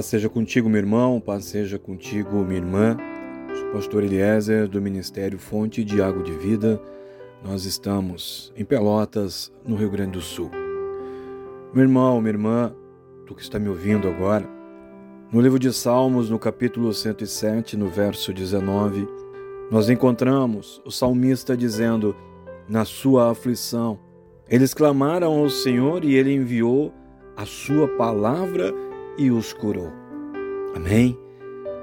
Paz seja contigo, meu irmão, paz seja contigo, minha irmã. Sou pastor Eliezer do Ministério Fonte de Água de Vida. Nós estamos em Pelotas, no Rio Grande do Sul. Meu irmão, minha irmã, tu que está me ouvindo agora, no livro de Salmos, no capítulo 107, no verso 19, nós encontramos o salmista dizendo: Na sua aflição, eles clamaram ao Senhor e ele enviou a sua palavra e os curou. Amém?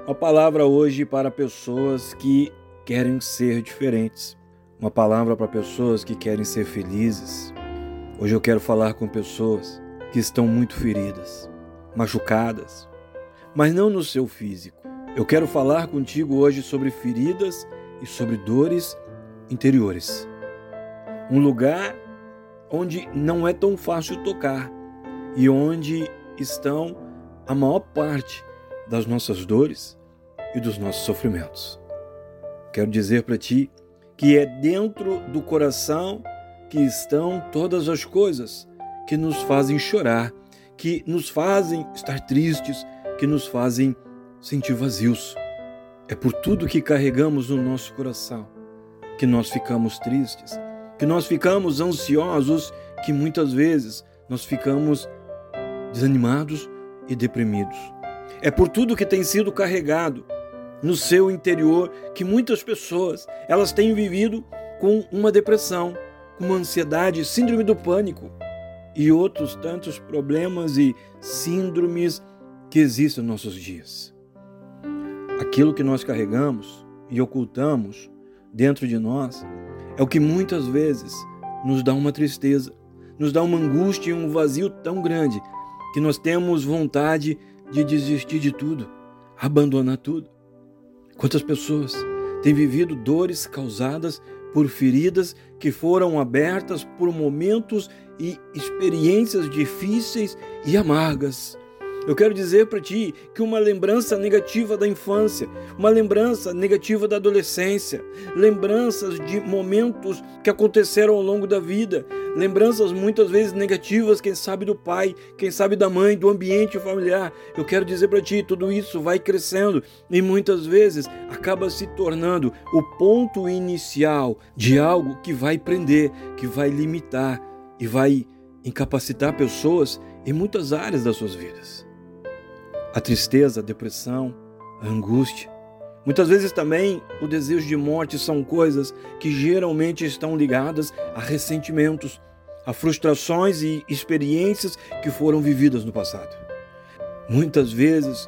Uma palavra hoje para pessoas que querem ser diferentes. Uma palavra para pessoas que querem ser felizes. Hoje eu quero falar com pessoas que estão muito feridas, machucadas, mas não no seu físico. Eu quero falar contigo hoje sobre feridas e sobre dores interiores. Um lugar onde não é tão fácil tocar e onde estão a maior parte das nossas dores e dos nossos sofrimentos. Quero dizer para ti que é dentro do coração que estão todas as coisas que nos fazem chorar, que nos fazem estar tristes, que nos fazem sentir vazios. É por tudo que carregamos no nosso coração que nós ficamos tristes, que nós ficamos ansiosos, que muitas vezes nós ficamos desanimados e deprimidos. É por tudo que tem sido carregado no seu interior que muitas pessoas elas têm vivido com uma depressão, com uma ansiedade, síndrome do pânico e outros tantos problemas e síndromes que existem nos nossos dias. Aquilo que nós carregamos e ocultamos dentro de nós é o que muitas vezes nos dá uma tristeza, nos dá uma angústia e um vazio tão grande que nós temos vontade de desistir de tudo, abandonar tudo. Quantas pessoas têm vivido dores causadas por feridas que foram abertas por momentos e experiências difíceis e amargas. Eu quero dizer para ti que uma lembrança negativa da infância, uma lembrança negativa da adolescência, lembranças de momentos que aconteceram ao longo da vida, lembranças muitas vezes negativas, quem sabe do pai, quem sabe da mãe, do ambiente familiar. Eu quero dizer para ti, tudo isso vai crescendo e muitas vezes acaba se tornando o ponto inicial de algo que vai prender, que vai limitar e vai incapacitar pessoas em muitas áreas das suas vidas. A tristeza, a depressão, a angústia. Muitas vezes também o desejo de morte são coisas que geralmente estão ligadas a ressentimentos, a frustrações e experiências que foram vividas no passado. Muitas vezes,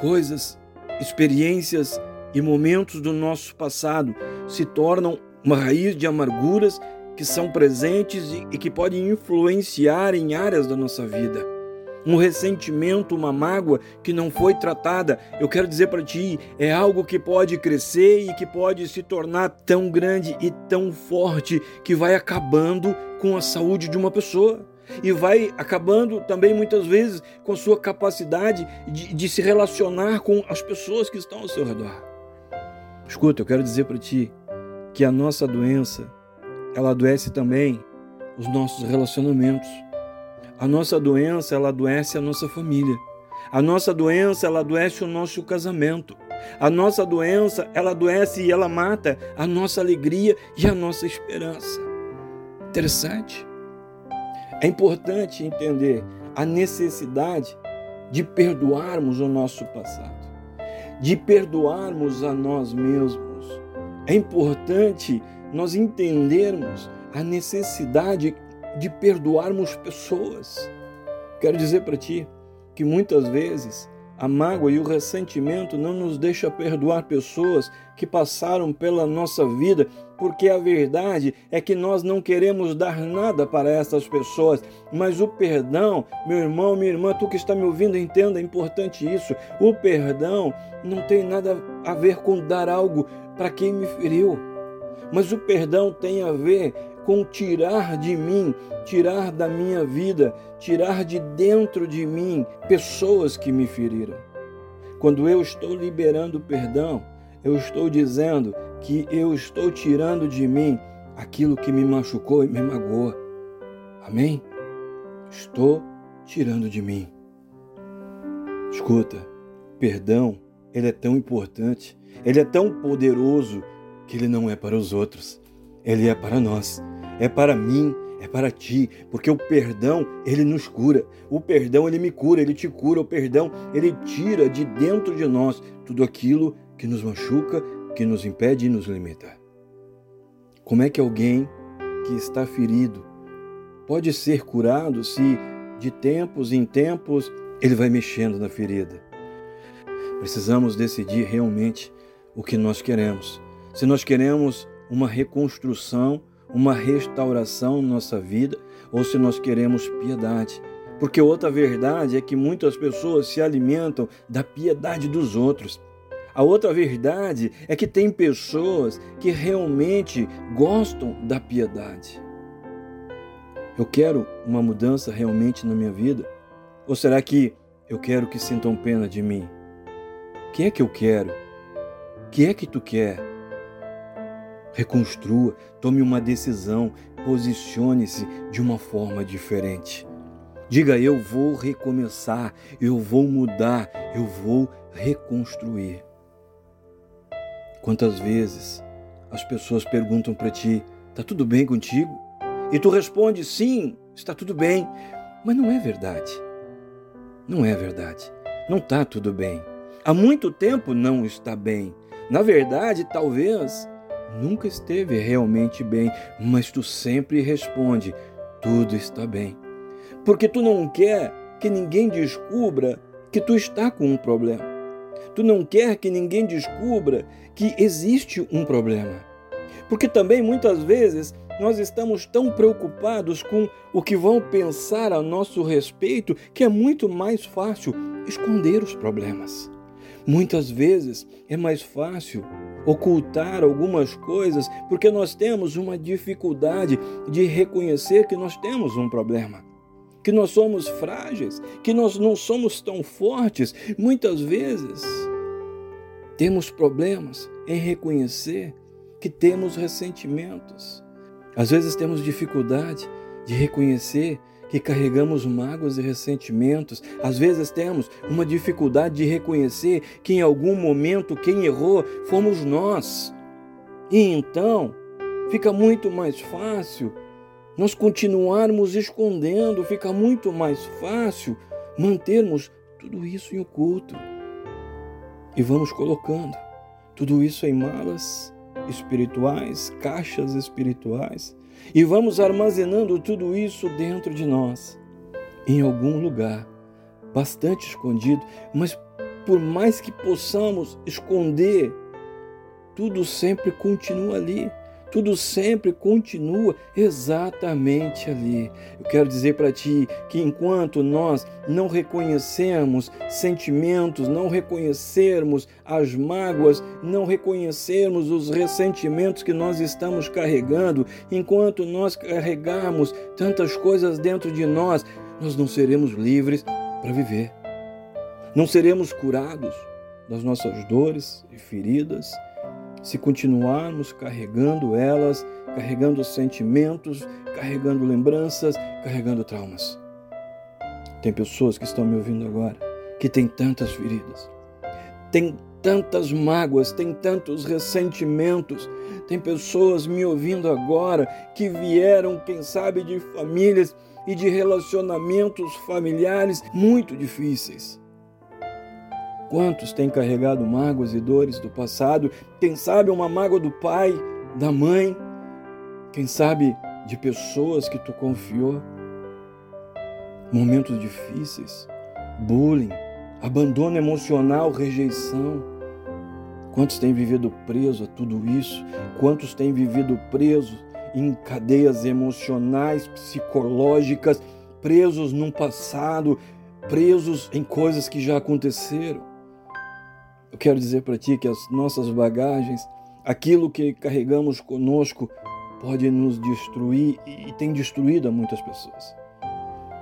coisas, experiências e momentos do nosso passado se tornam uma raiz de amarguras que são presentes e que podem influenciar em áreas da nossa vida um ressentimento, uma mágoa que não foi tratada, eu quero dizer para ti, é algo que pode crescer e que pode se tornar tão grande e tão forte que vai acabando com a saúde de uma pessoa e vai acabando também muitas vezes com a sua capacidade de, de se relacionar com as pessoas que estão ao seu redor. Escuta, eu quero dizer para ti que a nossa doença, ela adoece também os nossos relacionamentos. A nossa doença, ela adoece a nossa família. A nossa doença, ela adoece o nosso casamento. A nossa doença, ela adoece e ela mata a nossa alegria e a nossa esperança. Interessante. É importante entender a necessidade de perdoarmos o nosso passado, de perdoarmos a nós mesmos. É importante nós entendermos a necessidade de perdoarmos pessoas. Quero dizer para ti que muitas vezes a mágoa e o ressentimento não nos deixa perdoar pessoas que passaram pela nossa vida, porque a verdade é que nós não queremos dar nada para essas pessoas, mas o perdão, meu irmão, minha irmã, tu que está me ouvindo, entenda, é importante isso. O perdão não tem nada a ver com dar algo para quem me feriu, mas o perdão tem a ver com tirar de mim, tirar da minha vida, tirar de dentro de mim pessoas que me feriram. Quando eu estou liberando perdão, eu estou dizendo que eu estou tirando de mim aquilo que me machucou e me magoou. Amém? Estou tirando de mim. Escuta, perdão, ele é tão importante, ele é tão poderoso que ele não é para os outros, ele é para nós é para mim, é para ti, porque o perdão, ele nos cura. O perdão, ele me cura, ele te cura. O perdão, ele tira de dentro de nós tudo aquilo que nos machuca, que nos impede e nos limita. Como é que alguém que está ferido pode ser curado se de tempos em tempos ele vai mexendo na ferida? Precisamos decidir realmente o que nós queremos. Se nós queremos uma reconstrução uma restauração na nossa vida ou se nós queremos piedade. Porque outra verdade é que muitas pessoas se alimentam da piedade dos outros. A outra verdade é que tem pessoas que realmente gostam da piedade. Eu quero uma mudança realmente na minha vida? Ou será que eu quero que sintam pena de mim? O que é que eu quero? O que é que tu quer? Reconstrua, tome uma decisão, posicione-se de uma forma diferente. Diga: Eu vou recomeçar, eu vou mudar, eu vou reconstruir. Quantas vezes as pessoas perguntam para ti: Está tudo bem contigo? E tu responde: Sim, está tudo bem. Mas não é verdade. Não é verdade. Não está tudo bem. Há muito tempo não está bem. Na verdade, talvez nunca esteve realmente bem, mas tu sempre responde: tudo está bem. Porque tu não quer que ninguém descubra que tu está com um problema. Tu não quer que ninguém descubra que existe um problema. Porque também muitas vezes nós estamos tão preocupados com o que vão pensar a nosso respeito que é muito mais fácil esconder os problemas. Muitas vezes é mais fácil ocultar algumas coisas porque nós temos uma dificuldade de reconhecer que nós temos um problema, que nós somos frágeis, que nós não somos tão fortes. Muitas vezes temos problemas em reconhecer que temos ressentimentos. Às vezes temos dificuldade de reconhecer que carregamos mágoas e ressentimentos. Às vezes temos uma dificuldade de reconhecer que em algum momento quem errou fomos nós. E então fica muito mais fácil nós continuarmos escondendo, fica muito mais fácil mantermos tudo isso em oculto. E vamos colocando tudo isso em malas espirituais, caixas espirituais, e vamos armazenando tudo isso dentro de nós, em algum lugar, bastante escondido, mas por mais que possamos esconder, tudo sempre continua ali tudo sempre continua exatamente ali. Eu quero dizer para ti que enquanto nós não reconhecermos sentimentos, não reconhecermos as mágoas, não reconhecermos os ressentimentos que nós estamos carregando, enquanto nós carregarmos tantas coisas dentro de nós, nós não seremos livres para viver. Não seremos curados das nossas dores e feridas se continuarmos carregando elas, carregando sentimentos, carregando lembranças, carregando traumas. Tem pessoas que estão me ouvindo agora que têm tantas feridas, tem tantas mágoas, tem tantos ressentimentos. Tem pessoas me ouvindo agora que vieram, quem sabe, de famílias e de relacionamentos familiares muito difíceis. Quantos têm carregado mágoas e dores do passado? Quem sabe uma mágoa do pai, da mãe? Quem sabe de pessoas que tu confiou? Momentos difíceis, bullying, abandono emocional, rejeição. Quantos têm vivido preso a tudo isso? Quantos têm vivido presos em cadeias emocionais, psicológicas, presos num passado, presos em coisas que já aconteceram? Eu quero dizer para ti que as nossas bagagens, aquilo que carregamos conosco, pode nos destruir e tem destruído a muitas pessoas.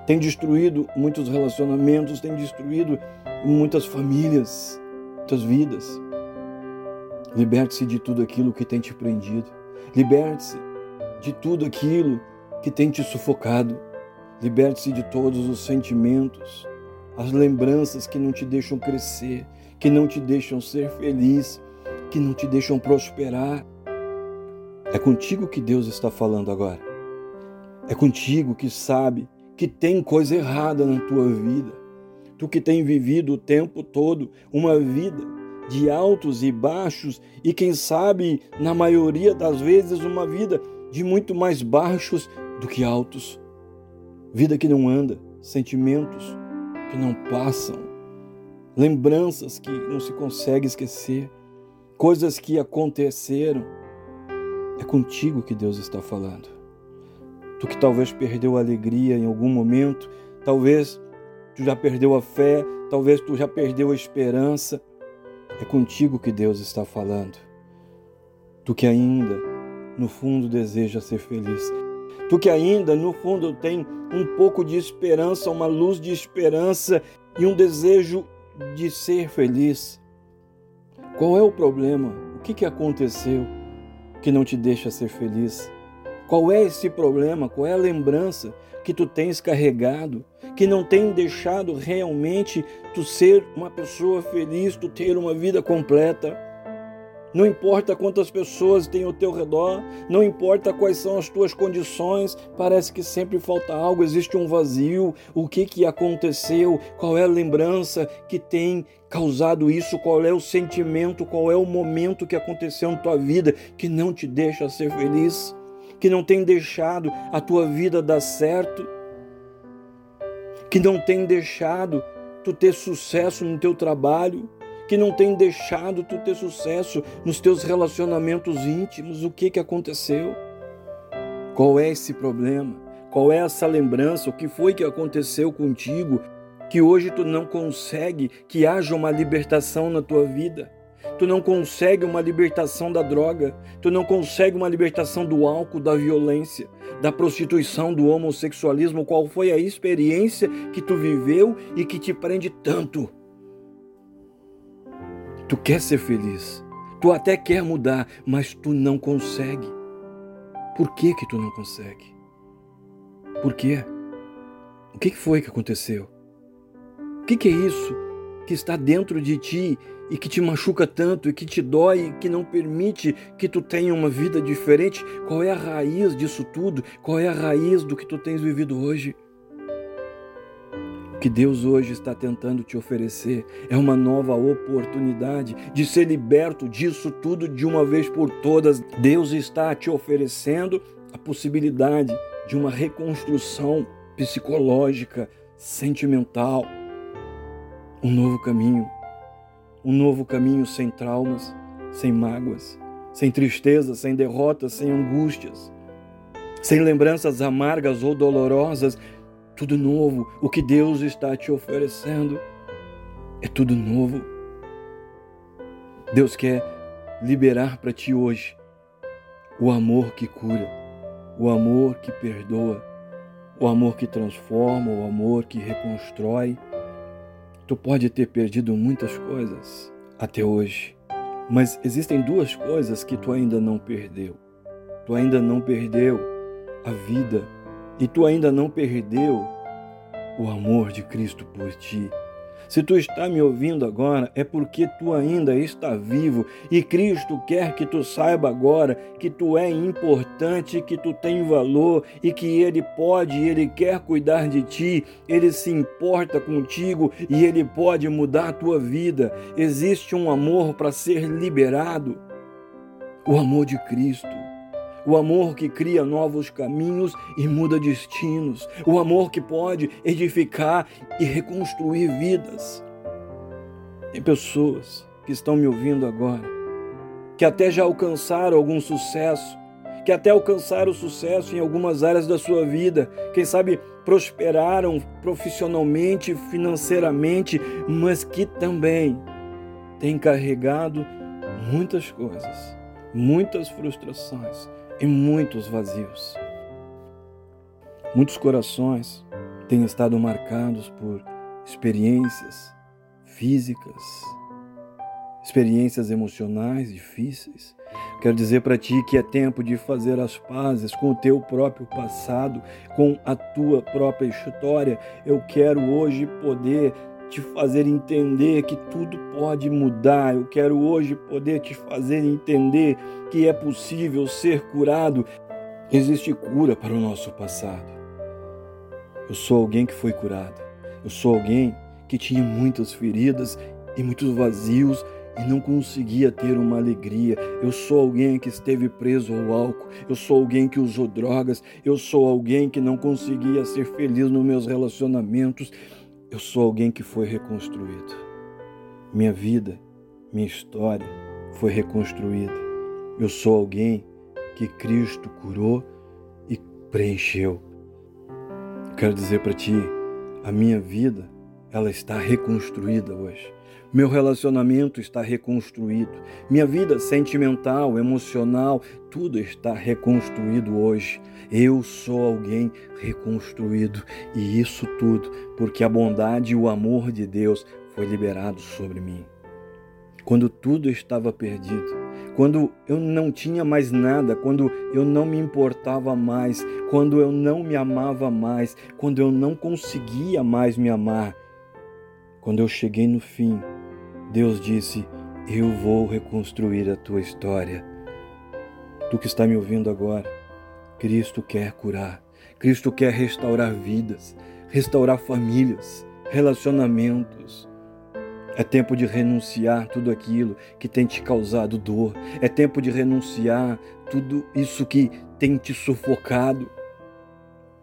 Tem destruído muitos relacionamentos, tem destruído muitas famílias, muitas vidas. Liberte-se de tudo aquilo que tem te prendido. Liberte-se de tudo aquilo que tem te sufocado. Liberte-se de todos os sentimentos, as lembranças que não te deixam crescer, que não te deixam ser feliz, que não te deixam prosperar. É contigo que Deus está falando agora. É contigo que sabe que tem coisa errada na tua vida. Tu que tem vivido o tempo todo uma vida de altos e baixos e quem sabe, na maioria das vezes, uma vida de muito mais baixos do que altos. Vida que não anda, sentimentos que não passam, lembranças que não se consegue esquecer, coisas que aconteceram. É contigo que Deus está falando. Tu que talvez perdeu a alegria em algum momento, talvez tu já perdeu a fé, talvez tu já perdeu a esperança. É contigo que Deus está falando. Tu que ainda, no fundo, deseja ser feliz. Tu que ainda, no fundo, tem um pouco de esperança, uma luz de esperança e um desejo de ser feliz. Qual é o problema? O que, que aconteceu que não te deixa ser feliz? Qual é esse problema? Qual é a lembrança que tu tens carregado que não tem deixado realmente tu ser uma pessoa feliz, tu ter uma vida completa? Não importa quantas pessoas tem ao teu redor, não importa quais são as tuas condições, parece que sempre falta algo, existe um vazio. O que que aconteceu? Qual é a lembrança que tem causado isso? Qual é o sentimento? Qual é o momento que aconteceu na tua vida que não te deixa ser feliz? Que não tem deixado a tua vida dar certo? Que não tem deixado tu ter sucesso no teu trabalho? Que não tem deixado tu ter sucesso nos teus relacionamentos íntimos. O que que aconteceu? Qual é esse problema? Qual é essa lembrança? O que foi que aconteceu contigo que hoje tu não consegue que haja uma libertação na tua vida? Tu não consegue uma libertação da droga, tu não consegue uma libertação do álcool, da violência, da prostituição, do homossexualismo. Qual foi a experiência que tu viveu e que te prende tanto? Tu quer ser feliz, tu até quer mudar, mas tu não consegue. Por que que tu não consegue? Por quê? O que foi que aconteceu? O que, que é isso que está dentro de ti e que te machuca tanto e que te dói e que não permite que tu tenha uma vida diferente? Qual é a raiz disso tudo? Qual é a raiz do que tu tens vivido hoje? Que Deus hoje está tentando te oferecer é uma nova oportunidade de ser liberto disso tudo de uma vez por todas. Deus está te oferecendo a possibilidade de uma reconstrução psicológica, sentimental, um novo caminho, um novo caminho sem traumas, sem mágoas, sem tristeza, sem derrotas, sem angústias, sem lembranças amargas ou dolorosas, tudo novo. O que Deus está te oferecendo é tudo novo. Deus quer liberar para ti hoje o amor que cura, o amor que perdoa, o amor que transforma, o amor que reconstrói. Tu pode ter perdido muitas coisas até hoje, mas existem duas coisas que tu ainda não perdeu. Tu ainda não perdeu a vida e tu ainda não perdeu o amor de Cristo por ti. Se tu está me ouvindo agora, é porque tu ainda está vivo e Cristo quer que tu saiba agora que tu é importante, que tu tem valor e que Ele pode, Ele quer cuidar de ti, Ele se importa contigo e Ele pode mudar a tua vida. Existe um amor para ser liberado o amor de Cristo o amor que cria novos caminhos e muda destinos, o amor que pode edificar e reconstruir vidas. Tem pessoas que estão me ouvindo agora, que até já alcançaram algum sucesso, que até alcançaram sucesso em algumas áreas da sua vida, quem sabe prosperaram profissionalmente, financeiramente, mas que também têm carregado muitas coisas, muitas frustrações e muitos vazios. Muitos corações têm estado marcados por experiências físicas, experiências emocionais difíceis. Quero dizer para ti que é tempo de fazer as pazes com o teu próprio passado, com a tua própria história. Eu quero hoje poder te fazer entender que tudo pode mudar. Eu quero hoje poder te fazer entender que é possível ser curado. Existe cura para o nosso passado. Eu sou alguém que foi curado. Eu sou alguém que tinha muitas feridas e muitos vazios e não conseguia ter uma alegria. Eu sou alguém que esteve preso ao álcool, eu sou alguém que usou drogas, eu sou alguém que não conseguia ser feliz nos meus relacionamentos. Eu sou alguém que foi reconstruído. Minha vida, minha história foi reconstruída. Eu sou alguém que Cristo curou e preencheu. Quero dizer para ti, a minha vida, ela está reconstruída hoje. Meu relacionamento está reconstruído. Minha vida sentimental, emocional, tudo está reconstruído hoje. Eu sou alguém reconstruído e isso tudo porque a bondade e o amor de Deus foi liberado sobre mim. Quando tudo estava perdido, quando eu não tinha mais nada, quando eu não me importava mais, quando eu não me amava mais, quando eu não conseguia mais me amar, quando eu cheguei no fim, Deus disse: Eu vou reconstruir a tua história. Tu que está me ouvindo agora, Cristo quer curar, Cristo quer restaurar vidas, restaurar famílias, relacionamentos. É tempo de renunciar tudo aquilo que tem te causado dor. É tempo de renunciar tudo isso que tem te sufocado.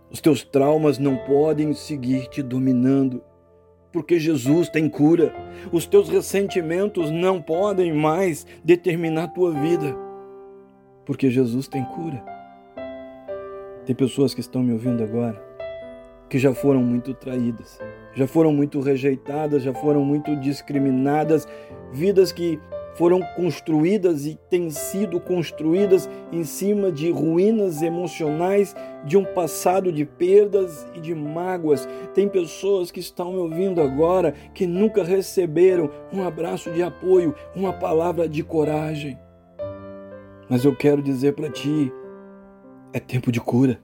Os teus traumas não podem seguir te dominando porque Jesus tem cura. Os teus ressentimentos não podem mais determinar a tua vida, porque Jesus tem cura. Tem pessoas que estão me ouvindo agora que já foram muito traídas, já foram muito rejeitadas, já foram muito discriminadas, vidas que foram construídas e têm sido construídas em cima de ruínas emocionais, de um passado de perdas e de mágoas. Tem pessoas que estão me ouvindo agora que nunca receberam um abraço de apoio, uma palavra de coragem. Mas eu quero dizer para ti: é tempo de cura,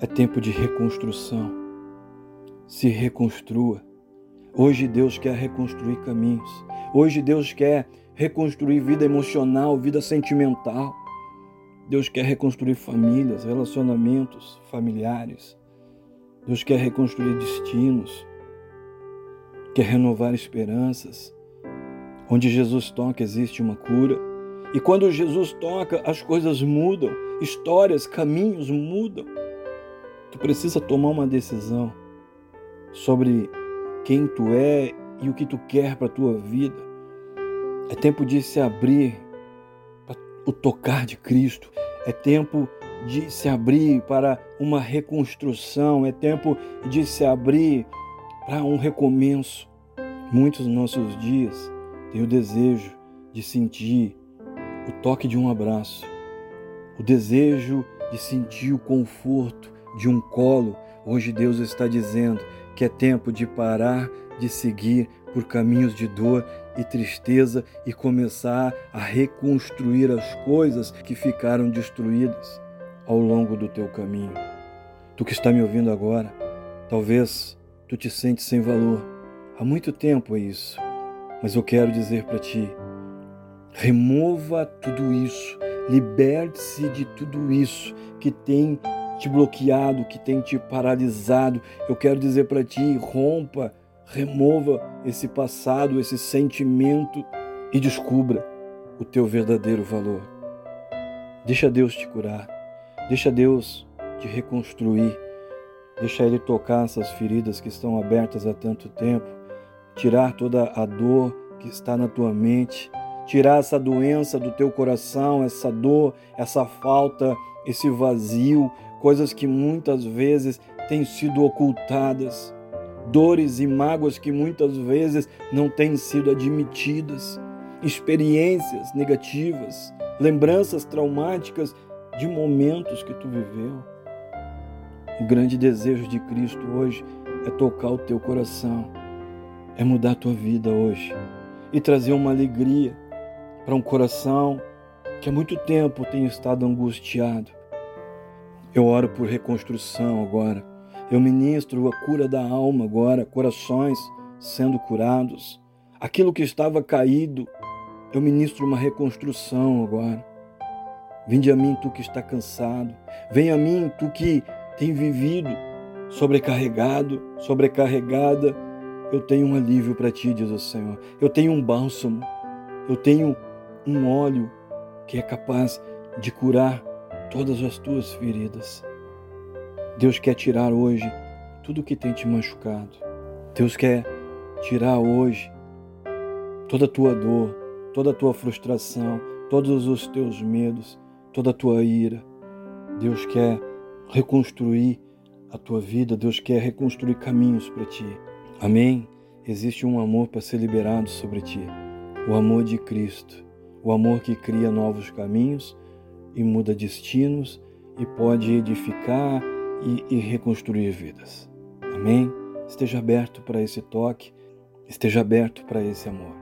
é tempo de reconstrução. Se reconstrua. Hoje Deus quer reconstruir caminhos. Hoje Deus quer reconstruir vida emocional, vida sentimental. Deus quer reconstruir famílias, relacionamentos familiares. Deus quer reconstruir destinos. Quer renovar esperanças. Onde Jesus toca, existe uma cura. E quando Jesus toca, as coisas mudam, histórias, caminhos mudam. Tu precisa tomar uma decisão sobre quem tu é e o que tu quer para a tua vida. É tempo de se abrir para o tocar de Cristo. É tempo de se abrir para uma reconstrução. É tempo de se abrir para um recomeço. Muitos dos nossos dias têm o desejo de sentir o toque de um abraço, o desejo de sentir o conforto de um colo. Hoje Deus está dizendo que é tempo de parar de seguir por caminhos de dor e tristeza e começar a reconstruir as coisas que ficaram destruídas ao longo do teu caminho. Tu que está me ouvindo agora, talvez tu te sentes sem valor. Há muito tempo é isso. Mas eu quero dizer para ti, remova tudo isso, liberte-se de tudo isso que tem te bloqueado, que tem te paralisado. Eu quero dizer para ti, rompa Remova esse passado, esse sentimento e descubra o teu verdadeiro valor. Deixa Deus te curar. Deixa Deus te reconstruir. Deixa Ele tocar essas feridas que estão abertas há tanto tempo. tirar toda a dor que está na tua mente, tirar essa doença do teu coração, essa dor, essa falta, esse vazio, coisas que muitas vezes têm sido ocultadas, dores e mágoas que muitas vezes não têm sido admitidas, experiências negativas, lembranças traumáticas de momentos que tu viveu. O grande desejo de Cristo hoje é tocar o teu coração, é mudar a tua vida hoje e trazer uma alegria para um coração que há muito tempo tem estado angustiado. Eu oro por reconstrução agora. Eu ministro a cura da alma agora, corações sendo curados. Aquilo que estava caído, eu ministro uma reconstrução agora. Vinde a mim, tu que está cansado. Vem a mim, tu que tem vivido sobrecarregado, sobrecarregada. Eu tenho um alívio para ti, diz o Senhor. Eu tenho um bálsamo. Eu tenho um óleo que é capaz de curar todas as tuas feridas. Deus quer tirar hoje tudo que tem te machucado. Deus quer tirar hoje toda a tua dor, toda a tua frustração, todos os teus medos, toda a tua ira. Deus quer reconstruir a tua vida, Deus quer reconstruir caminhos para ti. Amém? Existe um amor para ser liberado sobre ti, o amor de Cristo, o amor que cria novos caminhos e muda destinos e pode edificar e, e reconstruir vidas. Amém? Esteja aberto para esse toque, esteja aberto para esse amor.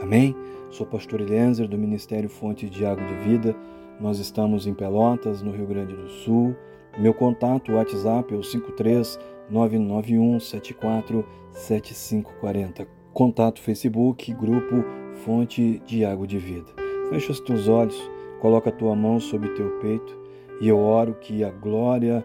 Amém? Sou pastor Eliezer do Ministério Fonte de Água de Vida. Nós estamos em Pelotas, no Rio Grande do Sul. Meu contato, WhatsApp é o 53991747540. Contato Facebook, grupo Fonte de Água de Vida. Fecha os teus olhos, coloca a tua mão sobre teu peito e eu oro que a glória,